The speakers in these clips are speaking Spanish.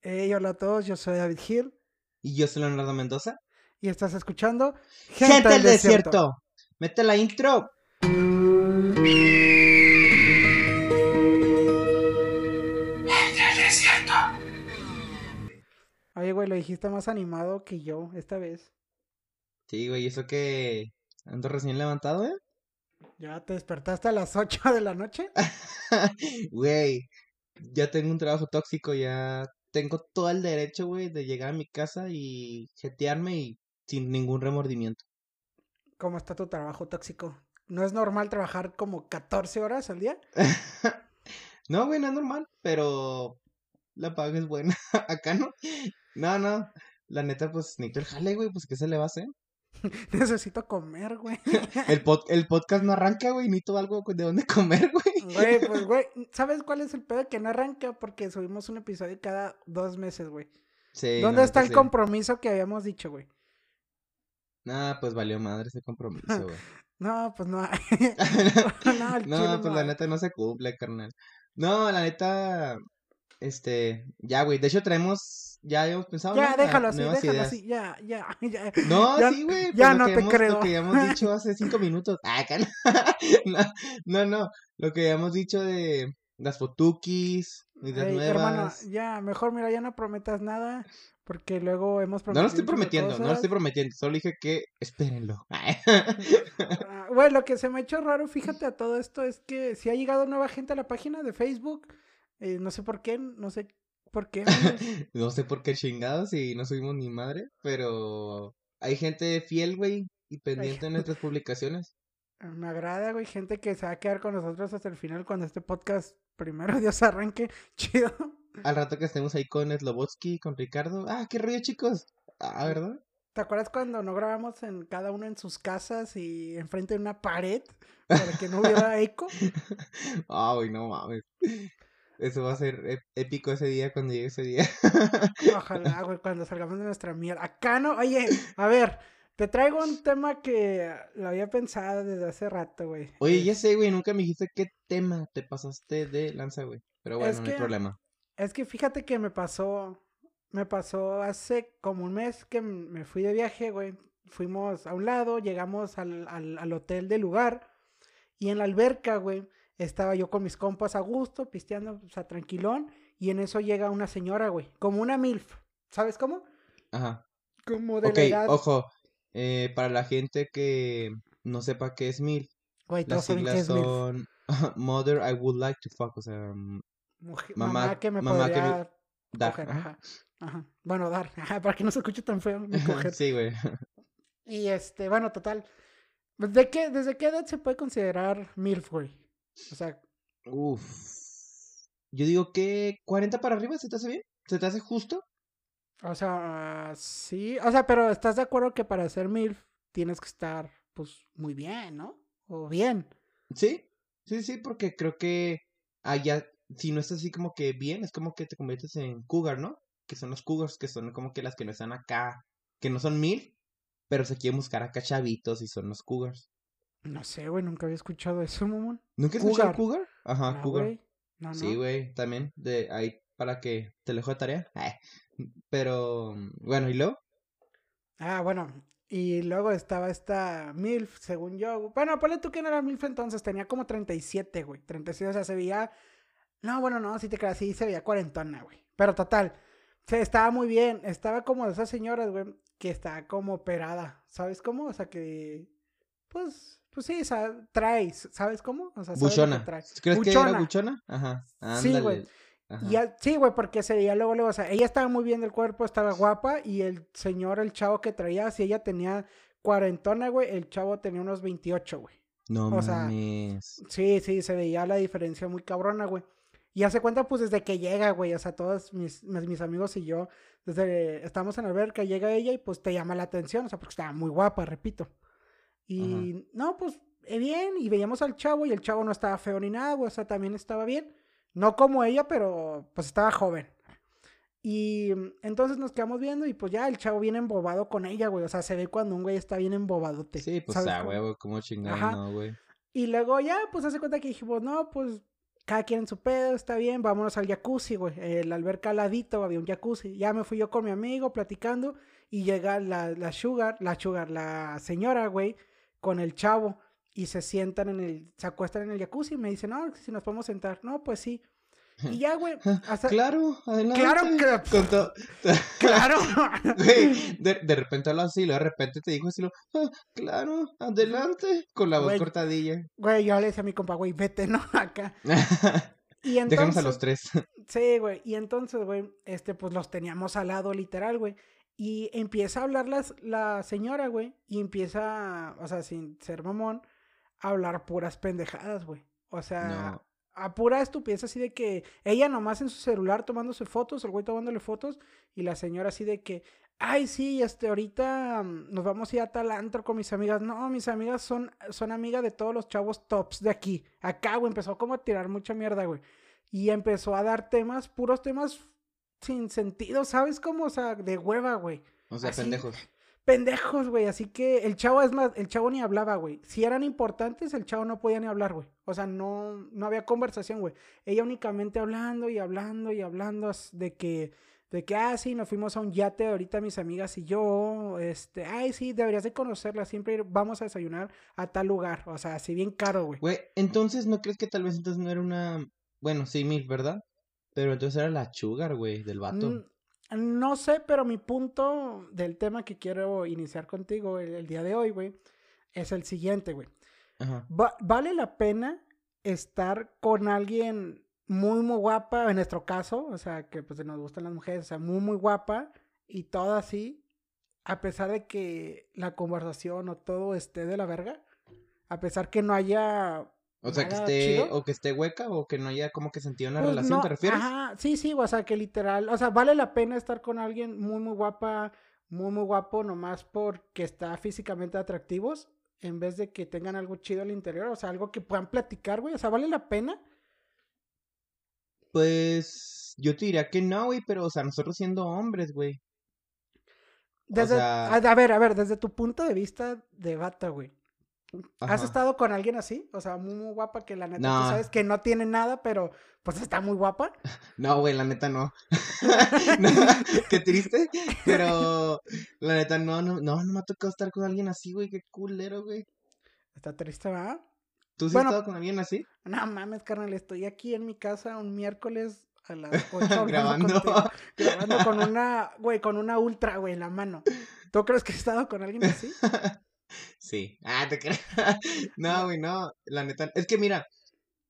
Hey, hola a todos, yo soy David Gil Y yo soy Leonardo Mendoza. y estás escuchando Gente, del desierto. Mete la intro. Oye, güey, lo dijiste más animado que yo esta vez. Sí, güey, eso que ando recién levantado, ¿eh? ¿Ya te despertaste a las 8 de la noche? Güey, ya tengo un trabajo tóxico, ya tengo todo el derecho, güey, de llegar a mi casa y jetearme y sin ningún remordimiento. ¿Cómo está tu trabajo tóxico? ¿No es normal trabajar como 14 horas al día? No, güey, no es normal, pero la paga es buena. Acá no. No, no. La neta, pues, necesito el jale, güey, pues, ¿qué se le va a hacer? Necesito comer, güey. El, pod- el podcast no arranca, güey, necesito algo de dónde comer, güey. Güey, pues, güey, ¿sabes cuál es el pedo? Que no arranca porque subimos un episodio cada dos meses, güey. Sí, ¿Dónde está el sí. compromiso que habíamos dicho, güey? Nah, pues valió madre ese compromiso, güey. No, pues no. no, no, pues la neta no se cumple, carnal. No, la neta, este, ya, güey. De hecho, traemos, ya habíamos pensado, Ya, ¿no? déjalo Ah, así, déjalo ideas. así, ya, ya, ya. No, Ya- sí, güey. pues ya no te hemos- creo. Lo que habíamos dicho hace cinco minutos. Ah, no, no, no. Lo que habíamos dicho de las fotukis, ideas Ey, nuevas. hermano, ya, mejor mira, ya no prometas nada, porque luego hemos No prometido. lo estoy prometiendo, no lo estoy prometiendo. Solo dije que espérenlo. Ah, Güey, lo que se me ha hecho raro, fíjate a todo esto, es que si ha llegado nueva gente a la página de Facebook, eh, no sé por qué, no sé por qué. No sé por qué chingados y no subimos ni madre, pero hay gente fiel, güey, y pendiente de nuestras publicaciones. me agrada, güey, gente que se va a quedar con nosotros hasta el final cuando este podcast, primero Dios arranque, chido. Al rato que estemos ahí con Slobotsky, con Ricardo. Ah, qué rollo, chicos. Ah, ¿verdad? ¿Te acuerdas cuando no grabamos en cada uno en sus casas y enfrente de una pared para que no hubiera eco? Ay, no mames. Eso va a ser ép- épico ese día cuando llegue ese día. Ojalá, güey, cuando salgamos de nuestra mierda. Acá no, oye, a ver, te traigo un tema que lo había pensado desde hace rato, güey. Oye, ya sé, güey, nunca me dijiste qué tema te pasaste de lanza, güey. Pero bueno, Es no hay problema. Es que fíjate que me pasó, me pasó hace como un mes que me fui de viaje, güey. Fuimos a un lado, llegamos al, al, al hotel del lugar y en la alberca, güey, estaba yo con mis compas a gusto, pisteando, o sea, tranquilón, y en eso llega una señora, güey, como una MILF, ¿sabes cómo? Ajá. Como de Ok, la edad, ojo. eh, para la gente que no sepa qué es MIL, güey, las siglas es MILF. son Mother I Would Like to Fuck, o sea, mm, Mujer- mamá- mamá, que me mamá que me- podría dar, coger, ajá. ajá, ajá. Bueno, dar, ajá, para que no se escuche tan feo, mi coger. Sí, güey. Y este, bueno, total. ¿De qué, ¿Desde qué edad se puede considerar MILF, güey? O sea, Uf. Yo digo que 40 para arriba, ¿se te hace bien? ¿Se te hace justo? o sea, sí. O sea, pero ¿estás de acuerdo que para ser MILF tienes que estar, pues, muy bien, ¿no? O bien. Sí, sí, sí, porque creo que allá, si no es así como que bien, es como que te conviertes en cougar, ¿no? Que son los cougars, que son como que las que no están acá, que no son mil, pero se quieren buscar acá chavitos y son los cougars. No sé, güey, nunca había escuchado eso, mamón. ¿Nunca escuchado Cougar. Ajá, No, cougar. No. Sí, güey, también, de ahí para que te lo dejo de tarea. Ay, Pero, bueno, ¿y luego? Ah, bueno. Y luego estaba esta MILF, según yo. Bueno, ponle tú que no era MILF entonces, tenía como 37, güey. 37, o sea, se veía. No, bueno, no, si te creas, sí se veía cuarentona, güey. Pero total, se estaba muy bien. Estaba como de esas señoras, güey, que está como operada. ¿Sabes cómo? O sea, que. Pues, pues sí, o sea, traes, ¿sabes cómo? O sea, sabes Buchona. ¿Crees que era Buchona. buchona? Ajá. Sí, güey. Ajá. Y sí, güey, porque se veía luego, luego, o sea, ella estaba muy bien del cuerpo, estaba guapa, y el señor, el chavo que traía, si ella tenía cuarentona, güey, el chavo tenía unos 28, güey. No o sea, mames. Sí, sí, se veía la diferencia muy cabrona, güey. Y hace cuenta, pues, desde que llega, güey, o sea, todos mis amigos y yo, desde, estamos en la alberca, llega ella y, pues, te llama la atención, o sea, porque estaba muy guapa, repito. Y, no, pues, eh, bien, y veíamos al chavo, y el chavo no estaba feo ni nada, güey, o sea, también estaba bien. No como ella, pero, pues, estaba joven. Y mm, entonces nos quedamos viendo y pues ya el chavo viene embobado con ella, güey. O sea, se ve cuando un güey está bien embobadote. Sí, pues ¿sabes a cómo? huevo, como chingado, no, güey. Y luego ya, pues hace cuenta que dijimos, no, pues cada quien en su pedo, está bien, vámonos al jacuzzi, güey. El alberca al ladito había un jacuzzi. Ya me fui yo con mi amigo platicando y llega la, la sugar, la sugar, la señora, güey, con el chavo y se sientan en el, se acuestan en el jacuzzi y me dicen, no, si nos podemos sentar. No, pues sí. Y ya, güey. Hasta... Claro, adelante. Claro que. Con to- Claro. Güey, de, de repente hablo así, de repente te dijo así, lo, "Ah, claro, adelante, con la voz Güey. cortadilla. Güey, yo le decía a mi compa, güey, vete, ¿no? Acá. Y entonces. Déjanos a los tres. Sí, güey. Y entonces, güey, este, pues los teníamos al lado, literal, güey. Y empieza a hablar las, la señora, güey. Y empieza, o sea, sin ser mamón, a hablar puras pendejadas, güey. O sea, No. a pura estupidez así de que ella nomás en su celular tomándose fotos, el güey tomándole fotos, y la señora así de que, ay, sí, este, ahorita mm, nos vamos a ir a tal antro con mis amigas. No, mis amigas son, son amigas de todos los chavos tops de aquí. Acá, güey, empezó como a tirar mucha mierda, güey. Y empezó a dar temas, puros temas sin sentido, ¿sabes cómo? O sea, de hueva, güey. O sea, Así- pendejos. Pendejos, güey. Así que el chavo, es más, el chavo ni hablaba, güey. Si eran importantes, el chavo no podía ni hablar, güey. O sea, no, no había conversación, güey. Ella únicamente hablando y hablando y hablando de que, de que, ah, sí, nos fuimos a un yate ahorita mis amigas y yo, este, ay, sí, deberías de conocerla, siempre ir- vamos a desayunar a tal lugar. O sea, así bien caro, güey. Güey, entonces, ¿no crees que tal vez entonces no era una... Bueno, sí, mil, ¿verdad? Pero entonces era la sugar, güey, del vato. Mm, No sé, pero mi punto del tema que quiero iniciar contigo el, el día de hoy, güey, es el siguiente, güey. Va- ¿Vale la pena estar con alguien muy, muy guapa, en nuestro caso, o sea, que pues nos gustan las mujeres, o sea, muy, muy guapa y todo así, a pesar de que la conversación o todo esté de la verga? A pesar que no haya... O sea, que esté, chido. o que esté hueca, o que no haya como que sentido una Pues relación, no, ¿te refieres? Ajá, sí, sí, o sea, que literal, o sea, vale la pena estar con alguien muy, muy guapa, muy, muy guapo, nomás porque está físicamente atractivos, en vez de que tengan algo chido al interior, o sea, algo que puedan platicar, güey, o sea, vale la pena. Pues yo te diría que no, güey, pero, o sea, nosotros siendo hombres, güey. Desde, sea- a, a ver, a ver, desde tu punto de vista de bata, güey. ¿Has estado con alguien así? O sea, muy, muy guapa, que la neta No. tú sabes que no tiene nada, pero pues está muy guapa. No, güey, la neta no. No, Qué triste, pero la neta no, no, no, no me ha tocado estar con alguien así, güey, qué culero, güey. Está triste, ¿verdad? ¿Tú sí Bueno. has estado con alguien así? No mames, carnal, estoy aquí en mi casa un miércoles a las 8 Grabando. grabando con una, güey, con una ultra, güey, en la mano. ¿Tú crees que he estado con alguien así? Sí. Ah, te creo. No, güey, no. La neta. Es que mira,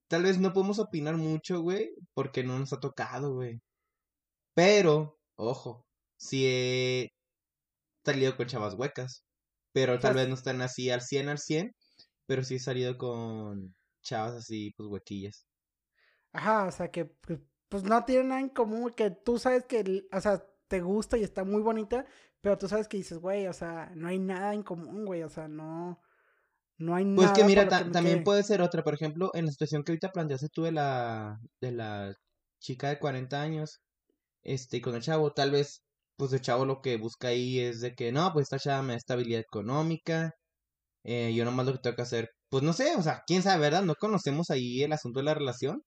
tal vez no podemos opinar mucho, güey, porque no nos ha tocado, güey. Pero, ojo, si he salido con chavas huecas. Pero tal Pues- vez no están así al 100 al 100. Pero sí he salido con chavas así, pues huequillas. Ajá, o sea, que pues no tiene nada en común, que tú sabes que, o sea, te gusta y está muy bonita, pero tú sabes que dices, güey, o sea, no hay nada en común, güey, o sea, no, no hay Pues nada. que mira, ta- también quede. puede ser otra. Por ejemplo, en la situación que ahorita planteaste tú de la, de la chica de 40 años, este, con el chavo, tal vez, pues el chavo lo que busca ahí es de que, no, pues esta chava me da estabilidad económica, eh, yo nomás lo que tengo que hacer, pues no sé, o sea, quién sabe, ¿verdad? No conocemos ahí el asunto de la relación.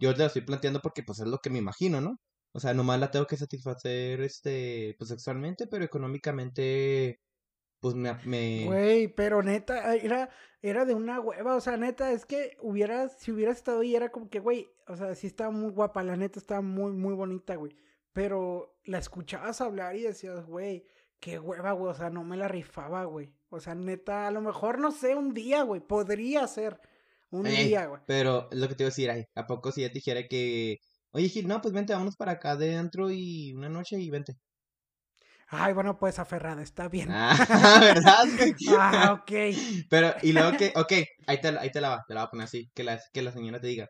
Yo te lo estoy planteando porque, pues, es lo que me imagino, ¿no? O sea, nomás la tengo que satisfacer, este, pues, sexualmente, pero económicamente, pues, me... me... Güey, pero neta, era, era de una hueva, o sea, neta, es que hubiera, si hubiera estado ahí, era como que, güey, o sea, sí estaba muy guapa, la neta estaba muy, muy bonita, güey. Pero la escuchabas hablar y decías, güey, qué hueva, güey, o sea, no me la rifaba, güey. O sea, neta, a lo mejor, no sé, un día, güey, podría ser un Eh, día, güey. Pero es lo que te iba a decir, ay, ¿a poco si ya te dijera que, oye Gil, no, pues vente, vámonos para acá adentro y una noche y vente? Ay, bueno, pues aferrada, está bien. Ah, ¿verdad? Ah, ok. Pero, y luego que, ok, ahí te, la- ahí te la va, te la va a poner así, que la, que la señora te diga,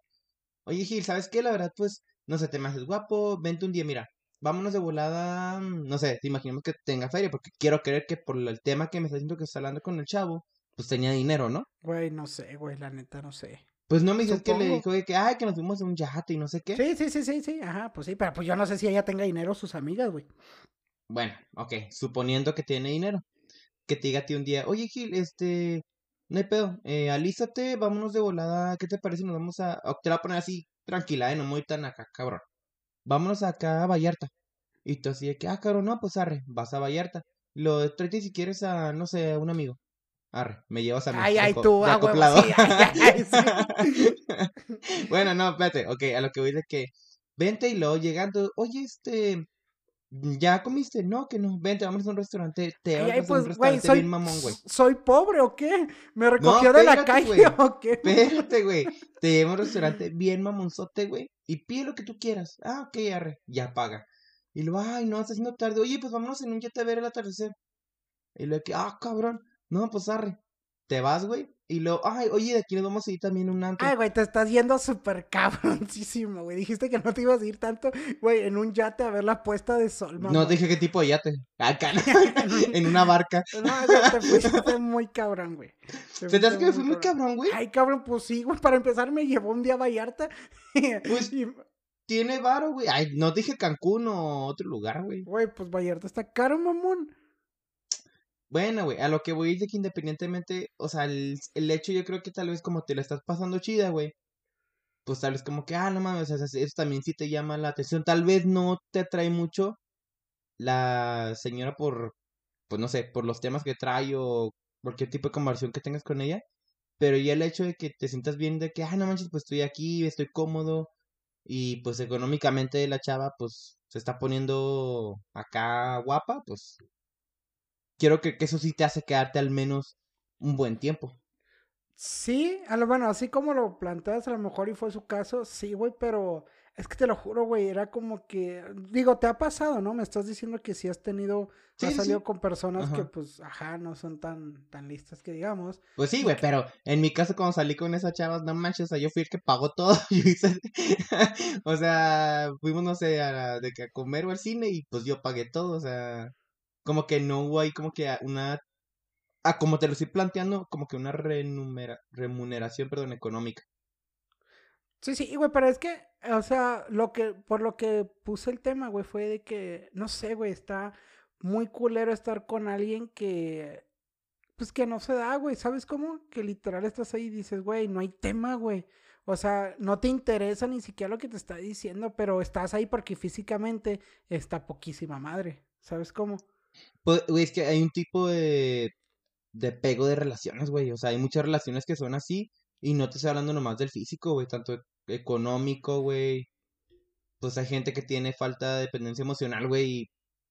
oye Gil, ¿sabes qué? La verdad, pues, no sé, te me haces guapo, vente un día, mira, vámonos de volada, mm, no sé, te imaginamos que tenga feria, porque quiero creer que por el tema que me está diciendo que está hablando con el chavo, pues tenía dinero, ¿no? Güey, no sé, güey, la neta, no sé. Pues no me dices que le dijo de que, ay, que nos fuimos a un yate y no sé qué. Sí, sí, sí, sí, sí, ajá, pues sí, pero pues yo no sé si ella tenga dinero sus amigas, güey. Bueno, ok, suponiendo que tiene dinero. Que te diga a ti un día, oye Gil, este, no hay pedo, eh, alístate, vámonos de volada, ¿qué te parece? Nos vamos a, o te la voy a poner así, tranquila, ¿eh? No muy tan acá, cabrón. Vámonos acá a Vallarta. Y tú así de que, ah, cabrón, no, pues arre, vas a Vallarta. Lo tráete si quieres a, no sé, a un amigo. Arre, me llevas a mi Ay, ay, tú, de huevo, acoplado. sí, ay, ay, sí. bueno, no, espérate, ok, a lo que voy de que vente y luego llegando, oye, este, ¿ya comiste? No, que no, vente, vamos a un restaurante, te vamos a un pues, restaurante soy, bien mamón, güey. soy pobre o qué? ¿Me recogió de la calle o qué? Espérate, güey, te llevo a un restaurante bien mamonzote, güey, y pide lo que tú quieras. Ah, ok, arre, ya paga. Y luego, ay, no, está haciendo tarde, oye, pues vámonos en un jet a ver el atardecer. Y luego, que, ah, cabrón, no, pues arre, te vas, güey, y luego, ay, oye, de aquí nos vamos a ir también un antro. Ay, güey, te estás yendo súper cabroncísimo, güey. Dijiste que no te ibas a ir tanto, güey, en un yate a ver la puesta de sol, mamá. No dije qué tipo de yate. Acá, ¿no? en una barca. No, güey, te fuiste muy cabrón, güey. ¿Se te hace que me fui muy cabrón, güey? Ay, cabrón, pues sí, güey. Para empezar, me llevó un día a Vallarta. Pues- Y, Tiene varo, güey. Ay, no dije Cancún o otro lugar, güey. güey, pues Vallarta está caro, mamón. Bueno, güey, a lo que voy es de que independientemente, o sea, el, el hecho yo creo que tal vez como te la estás pasando chida, güey. Pues tal vez como que, ah, no mames, o sea, eso también sí te llama la atención. Tal vez no te atrae mucho la señora por, pues no sé, por los temas que trae o cualquier tipo de conversación que tengas con ella. Pero ya el hecho de que te sientas bien de que, ah, no manches, pues estoy aquí, estoy cómodo. Y pues económicamente la chava, pues se está poniendo acá guapa, pues quiero que, que eso sí te hace quedarte al menos un buen tiempo. Sí, a lo bueno, así como lo planteas, a lo mejor y fue su caso, sí, güey, pero es que te lo juro, güey, era como que, digo, te ha pasado, ¿no? Me estás diciendo que sí has tenido, Sí, has salido sí. con personas que, pues, ajá, no son tan, tan listas que digamos. Pues sí, güey, pero en mi caso cuando salí con esa chava, no manches, o sea, yo fui el que pagó todo. Yo hice, o sea, fuimos, no sé, a, de que a comer o al cine y pues yo pagué todo, o sea, como que no hubo ahí como que una, ah, como te lo estoy planteando, como que una renumera- remuneración, perdón, económica. Sí, sí, güey, pero es que, o sea, lo que, por lo que puse el tema, güey, fue de que, no sé, güey, está muy culero estar con alguien que, pues que no se da, güey, ¿sabes cómo? Que literal estás ahí y dices, güey, no hay tema, güey. O sea, no te interesa ni siquiera lo que te está diciendo, pero estás ahí porque físicamente está poquísima madre, ¿sabes cómo? Pues, güey, es que hay un tipo de, de pego de relaciones, güey. O sea, hay muchas relaciones que son así. Y no te estoy hablando nomás del físico, güey. Tanto económico, güey. Pues hay gente que tiene falta de dependencia emocional, güey. Y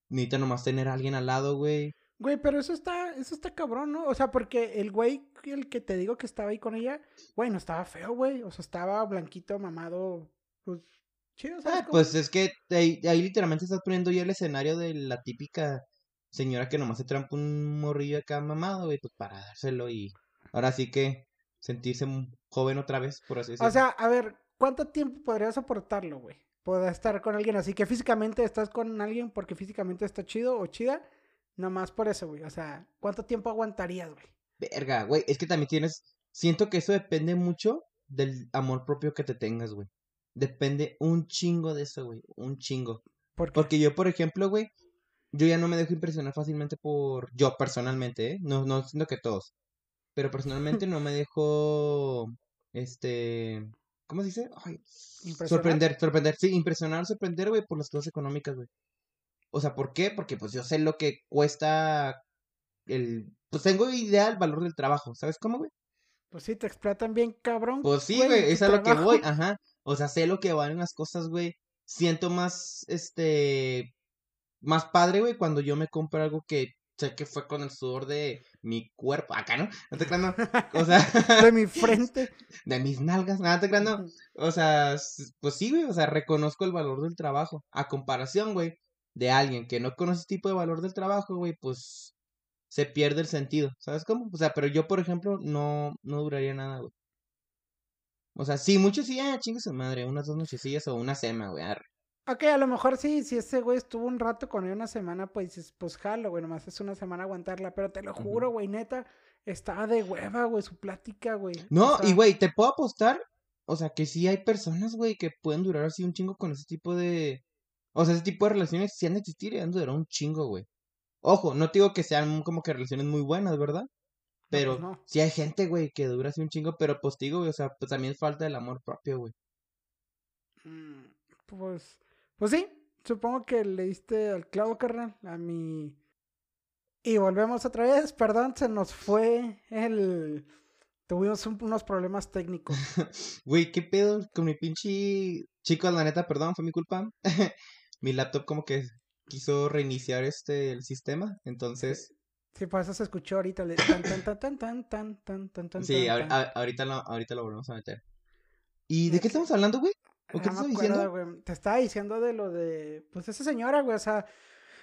necesita nomás tener a alguien al lado, güey. Güey, pero eso está, eso está cabrón, ¿no? O sea, porque el güey, el que te digo que estaba ahí con ella, güey, no estaba feo, güey. O sea, estaba blanquito, mamado, pues, chido, ¿sabes? Ah, pues es que ahí, ahí literalmente estás poniendo ya el escenario de la típica señora que nomás se trampa un morrillo acá mamado, güey. Pues para dárselo y ahora sí que sentirse joven otra vez, por así decirlo. O sea, a ver, ¿cuánto tiempo podrías soportarlo, güey? Poder estar con alguien así, que físicamente estás con alguien porque físicamente está chido o chida, nomás por eso, güey. O sea, ¿cuánto tiempo aguantarías, güey? Verga, güey, es que también tienes, siento que eso depende mucho del amor propio que te tengas, güey. Depende un chingo de eso, güey, un chingo. Porque, Porque yo, por ejemplo, güey, yo ya no me dejo impresionar fácilmente por, yo personalmente, ¿eh? No, no siento que todos, pero personalmente no me dejo, este, ¿cómo se dice? Ay, ¿Impresionar? sorprender, sorprender, sí, impresionar, sorprender, güey, por las cosas económicas, güey. O sea, ¿por qué? Porque pues yo sé lo que cuesta el, pues tengo idea del valor del trabajo, ¿sabes cómo, güey? pues sí, te explotan bien, cabrón. Pues sí, güey, es a lo que voy, ajá. O sea, sé lo que valen las cosas, güey. Siento más, este, más padre, güey, cuando yo me compro algo que sé que fue con el sudor de mi cuerpo, acá, ¿no? No te creas, no. O sea, De mi frente. de mis nalgas, nada te creas, no. O sea, pues sí, güey, o sea, reconozco el valor del trabajo. A comparación, güey, de alguien que no conoce ese tipo de valor del trabajo, güey, pues se pierde el sentido, ¿sabes cómo? O sea, pero yo, por ejemplo, no, no duraría nada, güey. O sea, sí, muchos sí, ah, chingue su madre, unas dos nochecillas o una sema, güey. arre. Ok, a lo mejor sí, si ese güey estuvo un rato con él una semana, pues dices, pues jalo, güey, nomás es una semana aguantarla, pero te lo juro, güey, neta, estaba de hueva, güey, su plática, güey. O No, y güey, te puedo apostar, o sea, que sí hay personas, güey, que pueden durar así un chingo con ese tipo de... O sea, ese tipo de relaciones sí han de existir y han de durar un chingo, güey. Ojo, no te digo que sean como que relaciones muy buenas, ¿verdad? pues Pero no. sí hay gente, güey, que dura así un chingo, pero pues digo, güey, o sea, pues también falta el amor propio, güey. Mm, pues, pues sí, supongo que le diste al clavo, carnal, a mi... Y volvemos otra vez, perdón, se nos fue el... Tuvimos unos problemas técnicos. Güey, ¿qué pedo con mi pinche... Chicos, la neta, perdón, fue mi culpa. mi laptop como que quiso reiniciar este, el sistema, entonces... Sí, por eso se escuchó ahorita. Le... Tan, tan, tan, tan, tan, tan, tan, tan, sí, tan, ahorita, lo, ahorita lo volvemos a meter. ¿Y de qué estamos hablando, güey? ¿O qué No estás me diciendo? acuerdo. Te estaba diciendo de lo de, pues esa señora, güey, o sea,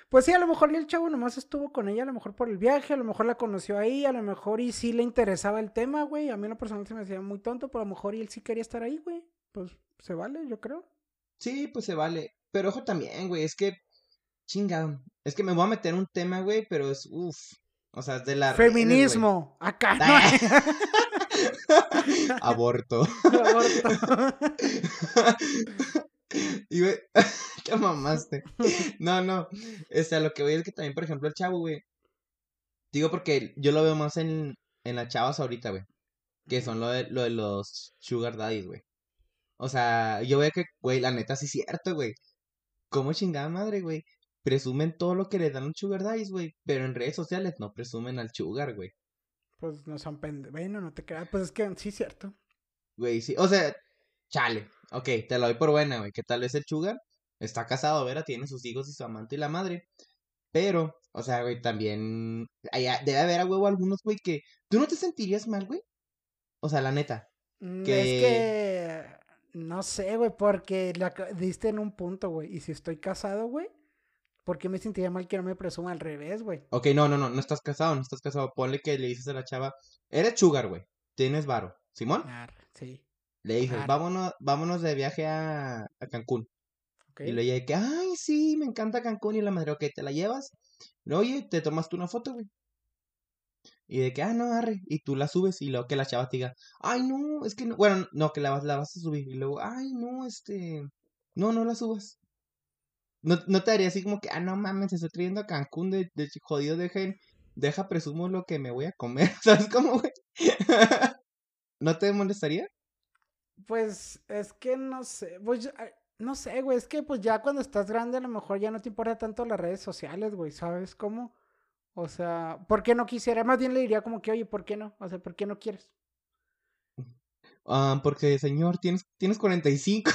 pues sí, a lo mejor el chavo nomás estuvo con ella, a lo mejor por el viaje, a lo mejor la conoció ahí, a lo mejor y sí le interesaba el tema, güey. A mí en lo personal se me hacía muy tonto, pero a lo mejor y él sí quería estar ahí, güey. Pues se vale, yo creo. Sí, pues se vale. Pero ojo también, güey, es que... Chinga. Es que me voy a meter un tema, güey, pero es... Uff. O sea, es de la... redes. Feminismo, acá no Ah. hay Aborto. aborto. y güey, te mamaste. No, no. O sea, lo que voy es que también, por ejemplo, el chavo, güey. Digo porque yo lo veo más en, en las chavas ahorita, güey. Que son lo de, lo de los sugar daddies, güey. O sea, yo veo que, güey, la neta sí es cierto, güey. ¿Cómo chingada madre, güey? Presumen todo lo que le dan los sugar daddies, güey. Pero en redes sociales no presumen al sugar, güey. Pues no son pendejos. Bueno, no te creas. Pues es que sí es cierto. Güey, sí. O sea, chale. Ok, te la doy por buena, güey. Que tal vez el Sugar está casado, ¿verdad? Tiene sus hijos y su amante y la madre. Pero, o sea, güey, también. allá debe haber a huevo algunos, güey, que. ¿Tú no te sentirías mal, güey? O sea, la neta. Mm, Que- Es que no sé, güey, porque la diste en un punto, güey. Y si estoy casado, güey, ¿por qué me sentiría mal que no me presuma al revés, güey? Ok, no, no, no. No estás casado, no estás casado. Ponle que le dices a la chava. Eres Sugar, güey. Tienes varo. ¿Simón? Sí. Le dices, vámonos, vámonos de viaje a, a Cancún. Y le dije que, ay, sí, me encanta Cancún. Y la madre, ok, te la llevas. No, Oye, te tomaste una foto, güey. Y de que, ah, no, arre. Y tú la subes y luego que la chava te diga, ay, no, es que no. Bueno, no, que la, vas- la vas a subir. Y luego, ay, no, este. No, no la subas. No, no te haría así como que, ah, no mames, se estoy trayendo a Cancún de, de jodido, dejen, deja, presumo lo que me voy a comer. ¿Sabes cómo, güey? ¿No te molestaría? Pues es que no sé, pues no sé, güey, es que pues ya cuando estás grande a lo mejor ya no te importa tanto las redes sociales, güey, ¿sabes cómo? O sea, ¿por qué no quisiera? Más bien le diría como que, oye, ¿por qué no? O sea, ¿por qué no quieres? Ah, porque, señor, tienes, tienes 45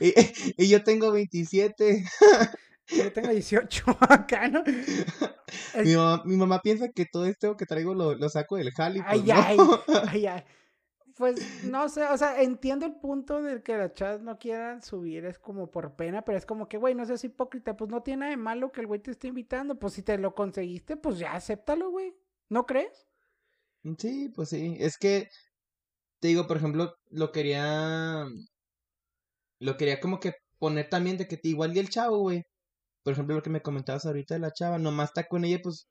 y, y yo tengo 27. Yo tengo 18 acá, ¿no? Mi mamá, mi mamá piensa que todo esto que traigo lo, lo saco del jali. Pues Ay, no. ay, ay, ay. Pues no sé, o sea, entiendo el punto del que las chavas no quieran subir, es como por pena, pero es como que, güey, no seas hipócrita, pues no tiene nada de malo que el güey te esté invitando, pues si te lo conseguiste, pues ya acéptalo, güey. ¿No crees? Sí, pues sí. Es que, te digo, por ejemplo, lo quería. Lo quería como que poner también de que te igual y el chavo, güey. Por ejemplo, lo que me comentabas ahorita de la chava, nomás está con ella, pues.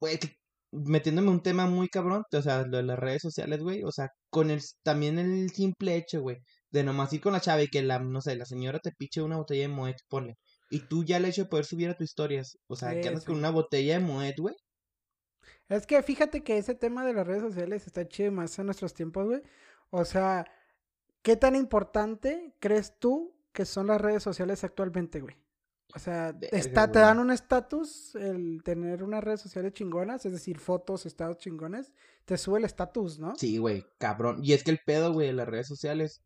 Güey, que- metiéndome un tema muy cabrón, o sea, lo de las redes sociales, güey. O sea, con el. También el simple hecho, güey, de nomás ir con la chava y que la, no sé, la señora te piche una botella de Moet, ponle. Y tú ya el hecho de poder subir a tus historias, o sea, que andas con una botella de Moet, güey. Es que fíjate que ese tema de las redes sociales está chido más en nuestros tiempos, güey. O sea, ¿qué tan importante crees tú que son las redes sociales actualmente, güey? O sea, está, te dan un estatus el tener unas redes sociales chingonas, es decir, fotos, estados chingones, te sube el estatus, ¿no? Sí, güey, cabrón. Y es que el pedo, güey, de las redes sociales,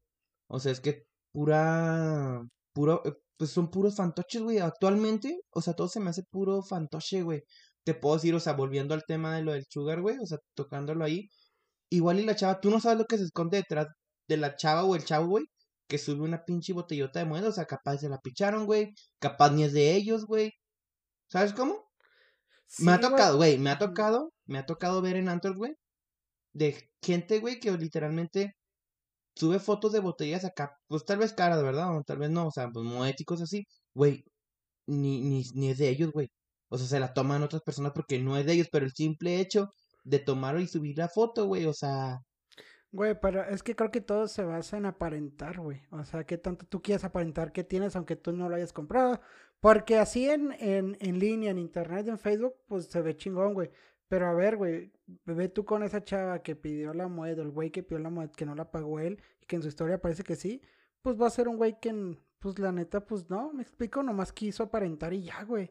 o sea, es que pura, puro, eh, pues son puros fantoches, güey, actualmente, o sea, todo se me hace puro fantoche, güey. Te puedo decir, o sea, volviendo al tema de lo del sugar, güey, o sea, tocándolo ahí, igual y la chava, tú no sabes lo que se esconde detrás de la chava o el chavo, güey, que sube una pinche botellota de moneda, o sea, capaz se la picharon, güey, capaz ni es de ellos, güey. ¿Sabes cómo? Me ha tocado, güey, me ha tocado, me ha tocado ver en Antwerp, güey, de gente, güey, que literalmente sube fotos de botellas acá, pues tal vez caras, ¿verdad? O tal vez no, o sea, pues moéticos así, güey, ni, ni, ni es de ellos, güey. O sea, se la toman otras personas porque no es de ellos, pero el simple hecho de tomar y subir la foto, güey, o sea, Güey, pero es que creo que todo se basa en aparentar, güey. O sea, qué tanto tú quieres aparentar que tienes aunque tú no lo hayas comprado. Porque así en, en, en línea, en internet, en Facebook, pues se ve chingón, güey. Pero a ver, güey, ve tú con esa chava que pidió la moneda, el güey que pidió la moneda, que no la pagó él, y que en su historia parece que sí. pues va a ser un güey que, pues la neta, pues no, me explico, nomás quiso aparentar y ya, güey.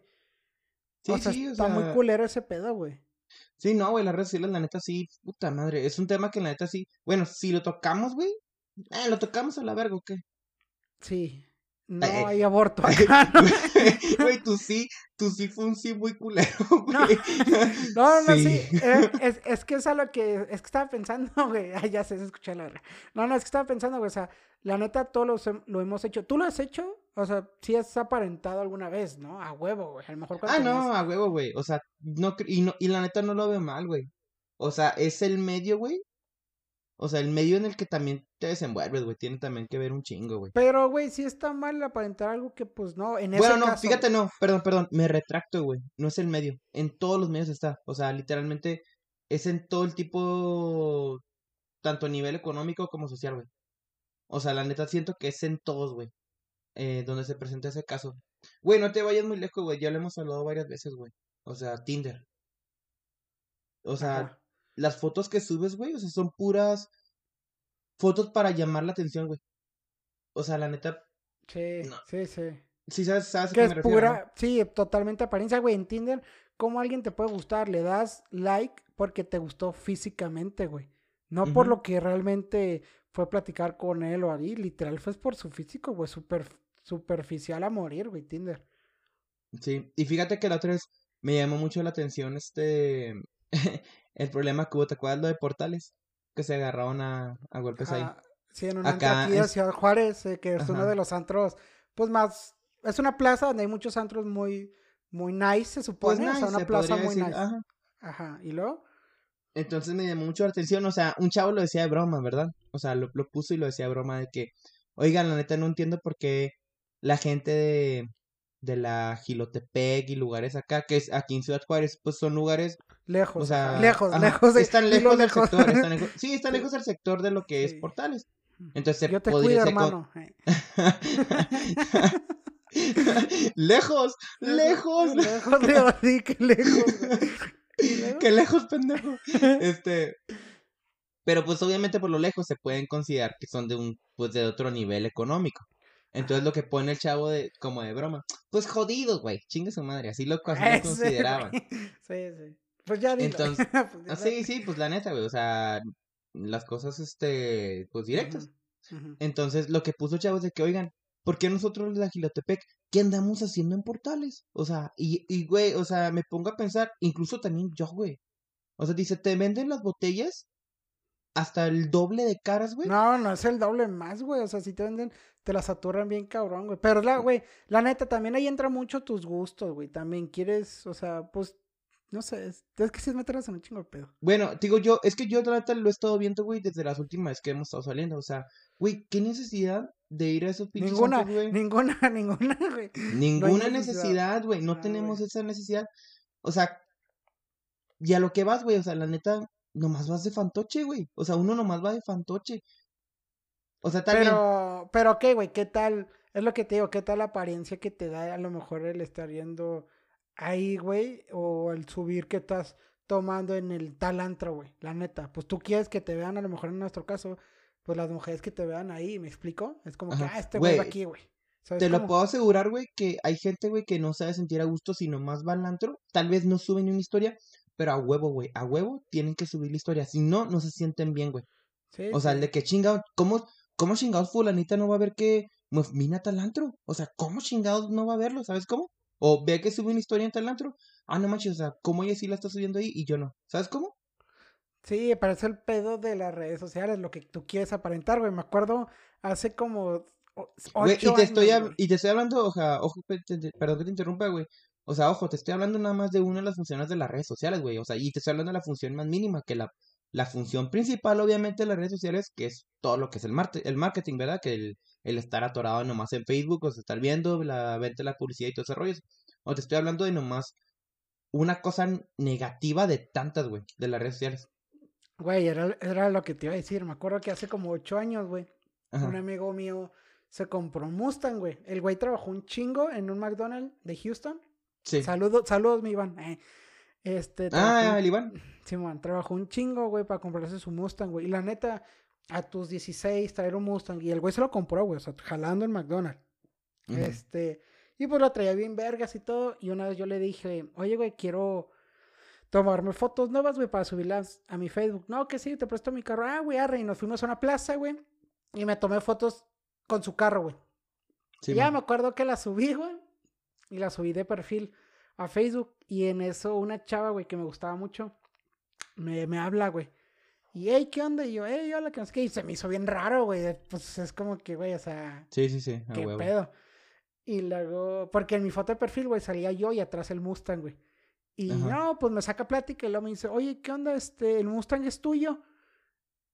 Sí, o sea, sí, o está muy culero ese pedo, güey. Sí, no, güey, las redes sociales, la neta, sí, puta madre. Es un tema que la neta sí. Bueno, si lo tocamos, güey. Eh, lo tocamos a la verga, ¿o qué? Sí. No Eh, hay aborto ¿no? Güey, tú sí, tú sí fue un sí muy culero, No, güey. no, no, sí. eh, es, es que es a lo que. Es que estaba pensando, güey. Ay, ya sé, se escucha la verdad. No, no, es que estaba pensando, güey. O sea, la neta, todos los lo hemos hecho. ¿Tú lo has hecho? O sea, sí has aparentado alguna vez, ¿no? A huevo, güey. A lo mejor cuando Ah, no, a huevo, güey. O sea, no, y, no, y la neta no lo veo mal, güey. O sea, es el medio, güey. O sea, el medio en el que también te desenvuelves, güey. Tiene también que ver un chingo, güey. Pero, güey, sí está mal aparentar algo que, pues, no. En Bueno, ese no, caso. fíjate, no, perdón, perdón, me retracto, güey. No es el medio. En todos los medios está. O sea, literalmente es en todo el tipo, tanto a nivel económico como social, güey. O sea, la neta siento que es en todos, güey. Eh, donde se presenta ese caso. Güey, no te vayas muy lejos, güey. Ya lo hemos hablado varias veces, güey. O sea, Tinder. O sea, Ajá. las fotos que subes, güey, o sea, son puras fotos para llamar la atención, güey. O sea, la neta, Sí, no. sí, sí. sí sabes, sabes a Que es me refiero, ¿no? pura, sí, totalmente apariencia, güey. En Tinder, ¿cómo alguien te puede gustar? Le das like porque te gustó físicamente, güey. No por lo que realmente fue platicar con él o ahí. Literal, fue por su físico, güey. Super, superficial a morir, güey, Tinder. Sí, y fíjate que la otra vez me llamó mucho la atención este el problema que hubo, ¿te acuerdas lo de Portales? Que se agarraron a, a golpes ahí. Sí, en un antro Acá aquí de es- Ciudad Juárez, eh, que es uno de los antros, pues más. Es una plaza donde hay muchos antros muy, muy nice, se Pues supone. o sea, una se plaza muy decir, nice. ajá. Ajá, y luego. Entonces me llamó mucho la atención, o sea, un chavo lo decía de broma, ¿verdad? O sea, lo, lo puso y lo decía de broma de que, oigan, la neta no entiendo por qué la gente de, de la Gilotepec y lugares acá, que es aquí en Ciudad Juárez, pues son lugares, Lejos, o sea, ajá, lejos, ajá, lejos de están lejos del lejos. sector, están lejos, sí, están lejos del sector de lo que es Sí. Portales. Entonces Yo te podría cuido, se con- hermano. eh. lejos, lejos, Lejos, lejos, lejos. qué lejos, pendejo. Este, pero pues obviamente por lo lejos se pueden considerar que son de un, pues de otro nivel económico. Entonces lo que pone el chavo de, como de broma, pues jodidos, güey, chingue su madre, así lo, así lo Ese, consideraban. Sí, sí. Pues ya dilo. Entonces, Pues sí, sí, pues la neta, güey, o sea, las cosas, este, pues directas. Entonces, lo que puso chavos de que, oigan, ¿por qué nosotros los de Agilotepec, qué andamos haciendo en portales? O sea, y, y, güey, o sea, me pongo a pensar, incluso también yo, güey. O sea, dice, te venden las botellas hasta el doble de caras, güey. No, no es el doble más, güey. O sea, si te venden, te las saturan bien cabrón, güey. Pero la, güey, la neta, también ahí entra mucho tus gustos, güey. También quieres, o sea, pues, no sé, es, es que si es meterlas en un chingo de pedo. Bueno, digo yo, es que yo la neta lo he estado viendo, güey, desde las últimas que hemos estado saliendo. O sea, güey, ¿qué necesidad de ir a esos pinches Ninguna, güey? ninguna, ninguna, güey. Ninguna necesidad. necesidad, güey. No Ah, tenemos güey. esa necesidad. O sea, y a lo que vas, güey. O sea, la neta, nomás vas de fantoche, güey. O sea, uno nomás va de fantoche. O sea, tal bien. Pero, pero, ¿qué, güey? ¿Qué tal? Es lo que te digo, ¿qué tal la apariencia que te da a lo mejor el estar yendo ahí, güey? O el subir que estás tomando en el tal antro, güey. La neta. Pues tú quieres que te vean, a lo mejor en nuestro caso, pues las mujeres que te vean ahí, ¿me explico? Es como que, ah, este güey va aquí, güey. ¿Sabes Te lo puedo asegurar, güey, que hay gente, güey, que no sabe sentir a gusto si nomás va al antro. Tal vez no suben ni una historia, pero a huevo, güey. A huevo tienen que subir la historia. Si no, no se sienten bien, güey. Sí, O sea, sí. el de que chingados, ¿cómo, cómo chingados fulanita no va a ver que me- vine a tal antro? O sea, ¿cómo chingados no va a verlo? ¿Sabes cómo? O ve que sube una historia en tal antro. Ah, no manches, o sea, ¿cómo ella sí la está subiendo ahí y yo no? ¿Sabes cómo? Sí, parece el pedo de las redes sociales, lo que tú quieres aparentar, güey. Me acuerdo hace como Güey, y te estoy, años, hab- güey. y te estoy hablando, oja, ojo, perdón que te interrumpa, güey. O sea, ojo, te estoy hablando nada más de una de las funciones de las redes sociales, güey. O sea, y te estoy hablando de la función más mínima, que la, la función principal, obviamente, de las redes sociales, que es todo lo que es el, marte- el marketing, ¿verdad? Que el, el estar atorado nomás en Facebook, o sea, estar viendo la venta de la publicidad y todo ese rollo. O te estoy hablando de nomás una cosa negativa de tantas, güey, de las redes sociales. Güey, era, era lo que te iba a decir. Me acuerdo que hace como ocho años, güey, un amigo mío se compró un Mustang, güey. El güey trabajó un chingo en un McDonald's de Houston. Sí. Saludos, saludos, mi Iván. Eh, Este, Ah, trabajó, el Iván. Simón, trabajó un chingo, güey, para comprarse su Mustang, güey. Y la neta, a tus 16 traer un Mustang. Y el güey se lo compró, güey, o sea, jalando en McDonald's. Este, y pues lo traía bien vergas y todo. Y una vez yo le dije, oye, güey, quiero tomarme fotos nuevas, güey, para subirlas a mi Facebook. No, que sí, te presto mi carro. Ah, güey, arre. Y nos fuimos a una plaza, güey. Y me tomé fotos con su carro, güey. Sí, Y ya man. me acuerdo que la subí, güey. Y la subí de perfil a Facebook. Y en eso una chava, güey, que me gustaba mucho, me, me habla, güey. Y, hey, ¿qué onda? Y yo, hey, hola, que no sé qué. Y se me hizo bien raro, güey. Pues es como que, güey, o sea, Sí, sí, sí. ¿qué huevo. pedo? Y luego, porque en mi foto de perfil, güey, salía yo y atrás el Mustang, güey. Y Ajá. no, pues me saca plática y luego me dice, oye, ¿qué onda? Este, el Mustang es tuyo.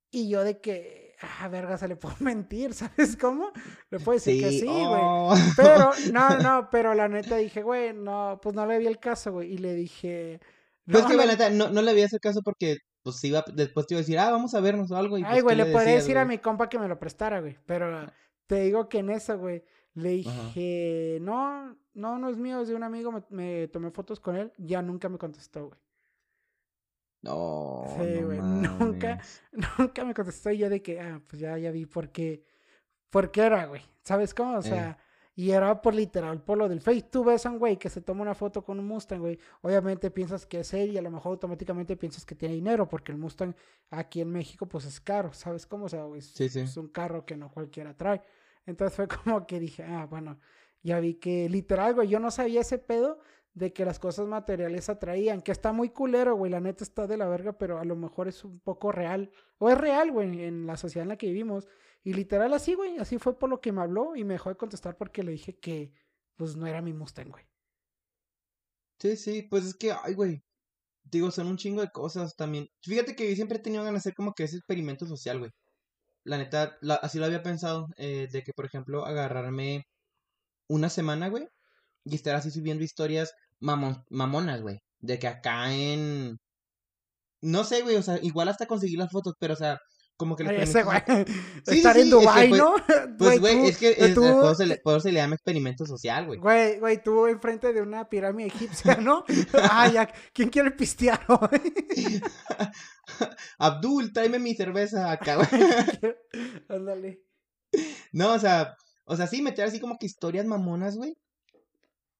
Y yo de que, ah, verga, se le puedo mentir, ¿sabes cómo? Le puedo decir que sí, güey. oh. Pero, no, no, pero la neta dije, güey, no, pues no le vi el caso, güey. Y le dije. Pues no, que, no- güey, la neta, no, no le había hecho caso porque, pues, iba, después te iba a decir, ah, vamos a vernos o algo. Y, Ay, pues, güey, ¿qué le podría decir a mi compa que me lo prestara, güey. Pero te digo que en eso, güey, le Ajá. dije, no, no, no es mío, es de un amigo, me, me tomé fotos con él. Ya nunca me contestó, güey. No, Sí, no güey, nunca, nunca me contestó. Y yo de que, ah, pues ya, ya vi por qué, por qué era, güey. ¿Sabes cómo? O Eh. Y era por literal, por lo del Face. Tú ves a un güey que se toma una foto con un Mustang, güey. Obviamente piensas que es él y a lo mejor automáticamente piensas que tiene dinero, porque el Mustang aquí en México, pues es caro. ¿Sabes cómo? O sea, güey, Sí, sí. es un carro que no cualquiera trae. Entonces fue como que dije, ah, bueno, ya vi que literal, güey, yo no sabía ese pedo de que las cosas materiales atraían, que está muy culero, güey, la neta está de la verga, pero a lo mejor es un poco real, o es real, güey, en la sociedad en la que vivimos. Y literal así, güey, así fue por lo que me habló y me dejó de contestar porque le dije que, pues, no era mi Mustang, güey. Sí, sí, pues es que, ay, güey. Digo, son un chingo de cosas también. Fíjate que yo siempre he tenido ganas de hacer como que ese experimento social, güey. La neta, así lo había pensado, eh, de que, por ejemplo, agarrarme una semana, güey, y estar así subiendo historias mamon- mamonas, güey. De que acá en... No sé, güey, o sea, igual hasta conseguir las fotos, pero, o sea, como que... el Ay, ese, güey, Sí, estar sí, en Dubai, ¿no? Pues, güey, tú- es que es- tú- por, eso se le, se llama experimento social, güey. Güey, güey, tú enfrente de una pirámide egipcia, ¿no? ah, ya, ¿quién quiere pistear hoy? Abdul, tráeme mi cerveza acá, güey. Ándale. No, o sea, o sea, sí, meter así como que historias mamonas, güey.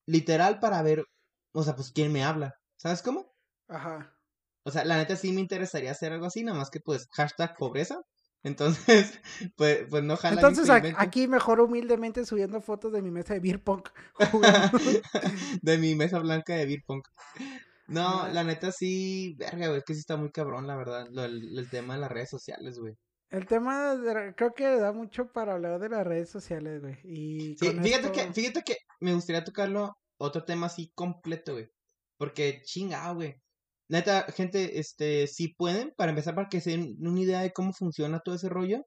Literal para ver, o sea, pues quién me habla. ¿Sabes cómo? Ajá. O sea, la neta sí me interesaría hacer algo así, nada más que pues hashtag pobreza. Entonces, pues, pues no jala Entonces aquí mejor humildemente subiendo fotos de mi mesa de beer jugando. de mi mesa blanca de beer pong. No, la neta sí, verga, güey, es que sí está muy cabrón, la verdad, lo, el, el tema de las redes sociales, güey. El tema de- creo que da mucho para hablar de las redes sociales, güey. Y Sí, fíjate esto- que, fíjate que me gustaría tocarlo otro tema así completo, güey. Porque chingado, güey. Neta, gente, este, si pueden, para empezar, para que se den una idea de cómo funciona todo ese rollo,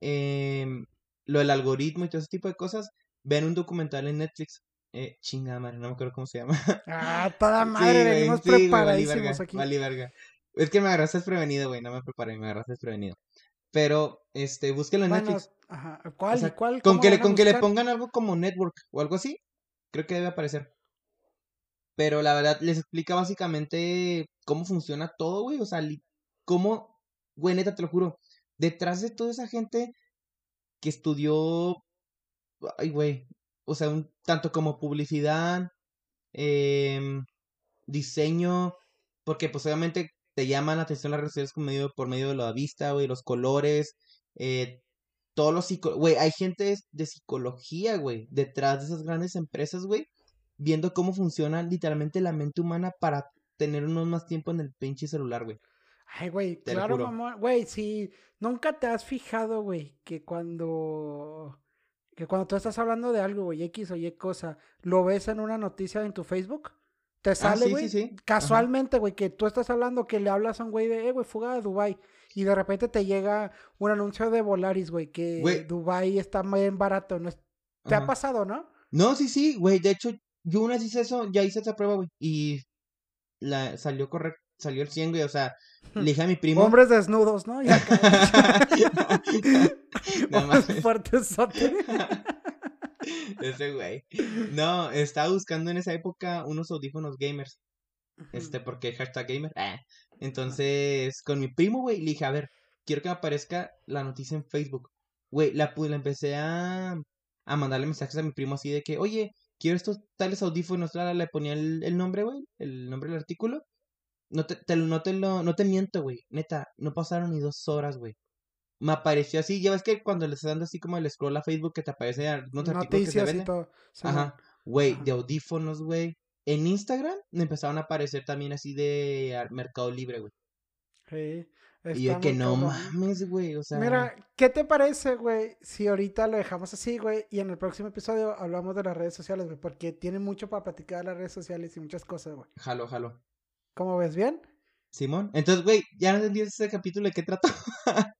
em, lo del algoritmo y todo ese tipo de cosas, ven un documental en Netflix. Eh, chingada madre, no me acuerdo cómo se llama. Ah, toda madre, Sí, venimos sí, preparadísimos verga, aquí. verga. Es que me agarraste desprevenido, güey, no me preparé, me agarraste desprevenido. Pero, este, búsquenlo en Bueno, Netflix. ajá. ¿Cuál? O sea, ¿Y cuál? Con ¿Cómo que, le, con que le pongan algo como network o algo así, creo que debe aparecer. Pero la verdad, les explica básicamente cómo funciona todo, güey. O sea, cómo, güey, neta, te lo juro. Detrás de toda esa gente que estudió, ay, güey. O sea, un, tanto como publicidad, em, diseño, porque pues obviamente te llaman la atención las redes sociales por medio, por medio de la vista, güey, los colores, eh, todos los psico... Güey, hay gente de psicología, güey, detrás de esas grandes empresas, güey, viendo cómo funciona literalmente la mente humana para tener unos más tiempo en el pinche celular, güey. Ay, güey, Te claro, mamón. Güey, si nunca te has fijado, güey, que cuando que cuando tú estás hablando de algo, güey, X o Y cosa, lo ves en una noticia en tu Facebook, te sale, Ah, sí, güey, sí, sí. Casualmente, güey, que tú estás hablando, que le hablas a un güey de, eh, güey, fuga de Dubai y de repente te llega un anuncio de Volaris, güey, que. Dubai está bien barato, ¿no? ¿Te ha pasado, no? No, sí, sí, güey. De hecho, yo una vez hice eso, ya hice esa prueba, güey. Y la salió correcto, salió el 100, güey. O sea, le dije a mi primo. Hombres desnudos, ¿no? Y acá, no mames. fuertesote. Ese güey. No, estaba buscando en esa época unos audífonos gamers. Este, porque hashtag gamer. Ah. Entonces, con mi primo, güey, le dije, a ver, quiero que me aparezca la noticia en Facebook. Güey, la, la empecé a, a mandarle mensajes a mi primo así de que, oye, quiero estos tales audífonos, la, la, le ponía el, el nombre, güey, el nombre del artículo. No te, te no te lo, no te miento, güey, neta, no pasaron ni dos horas, güey. Me apareció así, ya ves que cuando le estás dando así como el scroll a Facebook que te aparece algunos artículos que se venden. Sí, Ajá, güey, de audífonos, güey. En Instagram me empezaron a aparecer también así de ar- Mercado Libre, güey. Sí, Y yo está que no cabrón. mames, güey, o sea... Mira, ¿qué te parece, güey, si ahorita lo dejamos así, güey, y en el próximo episodio hablamos de las redes sociales, güey, porque tiene mucho para platicar las redes sociales y muchas cosas, güey. Jalo, jalo. ¿Cómo ves? ¿Bien? Simón, entonces, güey, ya no entendí ese capítulo de qué trató.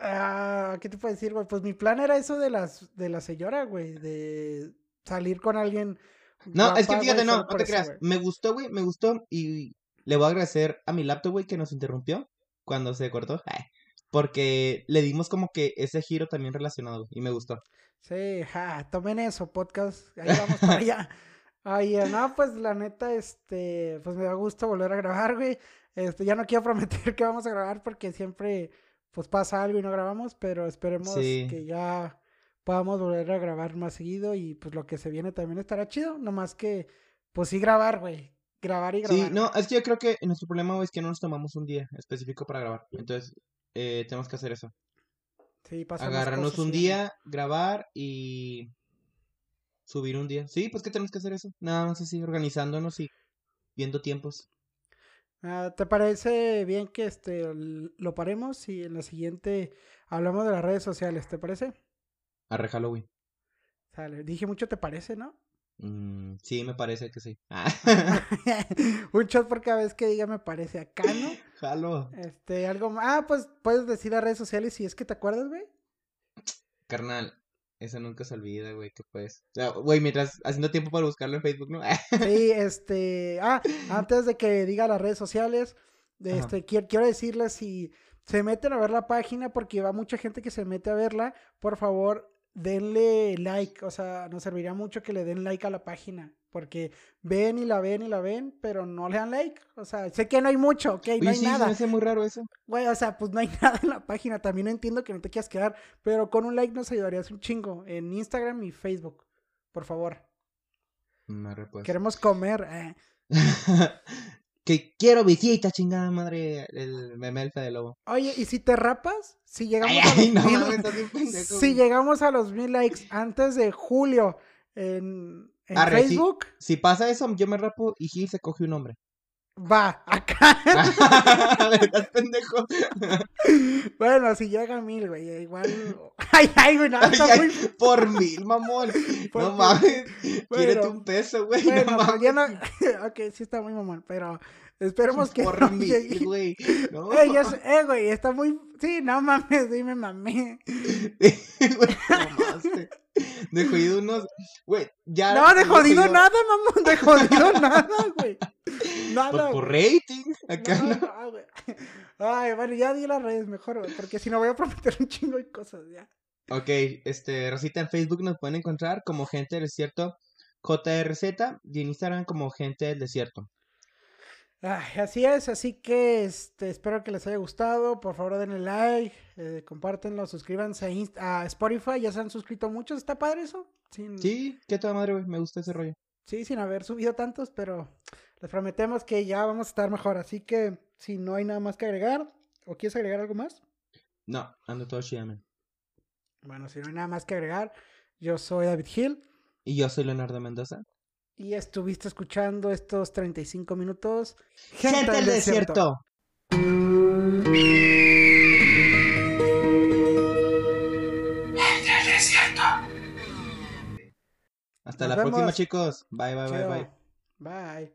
Ah, ¿qué te puedo decir, güey? Pues mi plan era eso de las de la señora, güey, de salir con alguien. No, es que fíjate, no, no te creas. Me gustó, güey, me gustó. Y le voy a agradecer a mi laptop, güey, que nos interrumpió cuando se cortó. Ay, porque le dimos como que ese giro también relacionado, y me gustó. Sí, ja, tomen eso, podcast. Ahí vamos para allá. Ay, no, pues la neta, este, pues me da gusto volver a grabar, güey. Este, ya no quiero prometer que vamos a grabar porque siempre, pues pasa algo y no grabamos, pero esperemos Sí. que ya podamos volver a grabar más seguido y pues lo que se viene también estará chido, nomás que, pues sí grabar, güey. Grabar y grabar. Sí, no, es que yo creo que nuestro problema, es que no nos tomamos un día específico para grabar. Entonces, eh, tenemos que hacer eso. Sí, Agarrarnos cosas un día, grabar y subir un día. Sí, pues que tenemos que hacer eso. Nada más así, organizándonos y viendo tiempos. Ah, ¿Te parece bien que este lo paremos y en la siguiente hablamos de las redes sociales? ¿Te parece? Arre Halloween. Sale. Dije mucho, ¿te parece, no? Mm, sí, me parece que sí. Ah, Un shot por cada vez que diga me parece acá, ¿no? Jalo. Este, algo más. Ah, pues puedes decir las redes sociales si es que te acuerdas, güey. Carnal, eso nunca se olvida, güey, que pues. O sea, güey, mientras haciendo tiempo para buscarlo en Facebook, ¿no? Sí, este. Ah, antes de que diga las redes sociales, Ajá. este, quiero, quiero decirles si se meten a ver la página, porque va mucha gente que se mete a verla, por favor, denle like. O sea, nos serviría mucho que le den like a la página. Porque ven y la ven y la ven, pero no le dan like. O sea, sé que no hay mucho, ok, no hay sí, se me nada. hace muy raro eso. Güey, o sea, pues no hay nada en la página. También entiendo que no te quieras quedar, pero con un like nos ayudarías un chingo en Instagram y Facebook. Por favor. Me pues. Queremos comer. eh. que quiero visita, chingada madre. El meme del Fede Lobo. Oye, ¿y si te rapas? Si llegamos Ay, a los no mil- mames, si llegamos a los mil likes antes de julio en, en Arre. Facebook, Si pasa eso, yo me rapo y Gil se coge un hombre. Va, acá. Estás pendejo. bueno, si llega a mil, güey, igual. Ay, ay, güey, no, Ay, está ay, muy. por mil, mamón. Por no mil. mames. Bueno. Un peso, güey. Bueno, no mames. ya no. ok, sí está muy mamón, pero esperemos que. Por no güey. No. Eh, eh, güey, está muy. Sí, no mames, sí me mamé. Güey. De jodido unos. Güey, ya. No, de jodido jodido- nada, mamón, de jodido nada, güey. Nada, por rating. Acá no. no, güey. Ay, bueno, ya di las redes mejor, güey, porque si no voy a prometer un chingo de cosas, ya. Ok, este, Rosita en Facebook nos pueden encontrar como Gente del Desierto JRZ y en Instagram como Gente del Desierto. Ay, así es, así que este, espero que les haya gustado. Por favor, denle like, eh, compártenlo, suscríbanse a, Inst- a Spotify. Ya se han suscrito muchos, está padre eso. Sin, Sí, qué toda madre, güey, me gusta ese rollo. sí, sin haber subido tantos, pero les prometemos que ya vamos a estar mejor. Así que si no hay nada más que agregar, ¿o quieres agregar algo más? No, ando todo chido. Bueno, si no hay nada más que agregar, yo soy David Hill Y yo soy Leonardo Mendoza. Y estuviste escuchando estos 35 minutos. Gente del Desierto. Hasta Nos la próxima, chicos. Bye, bye, bye, bye. Bye.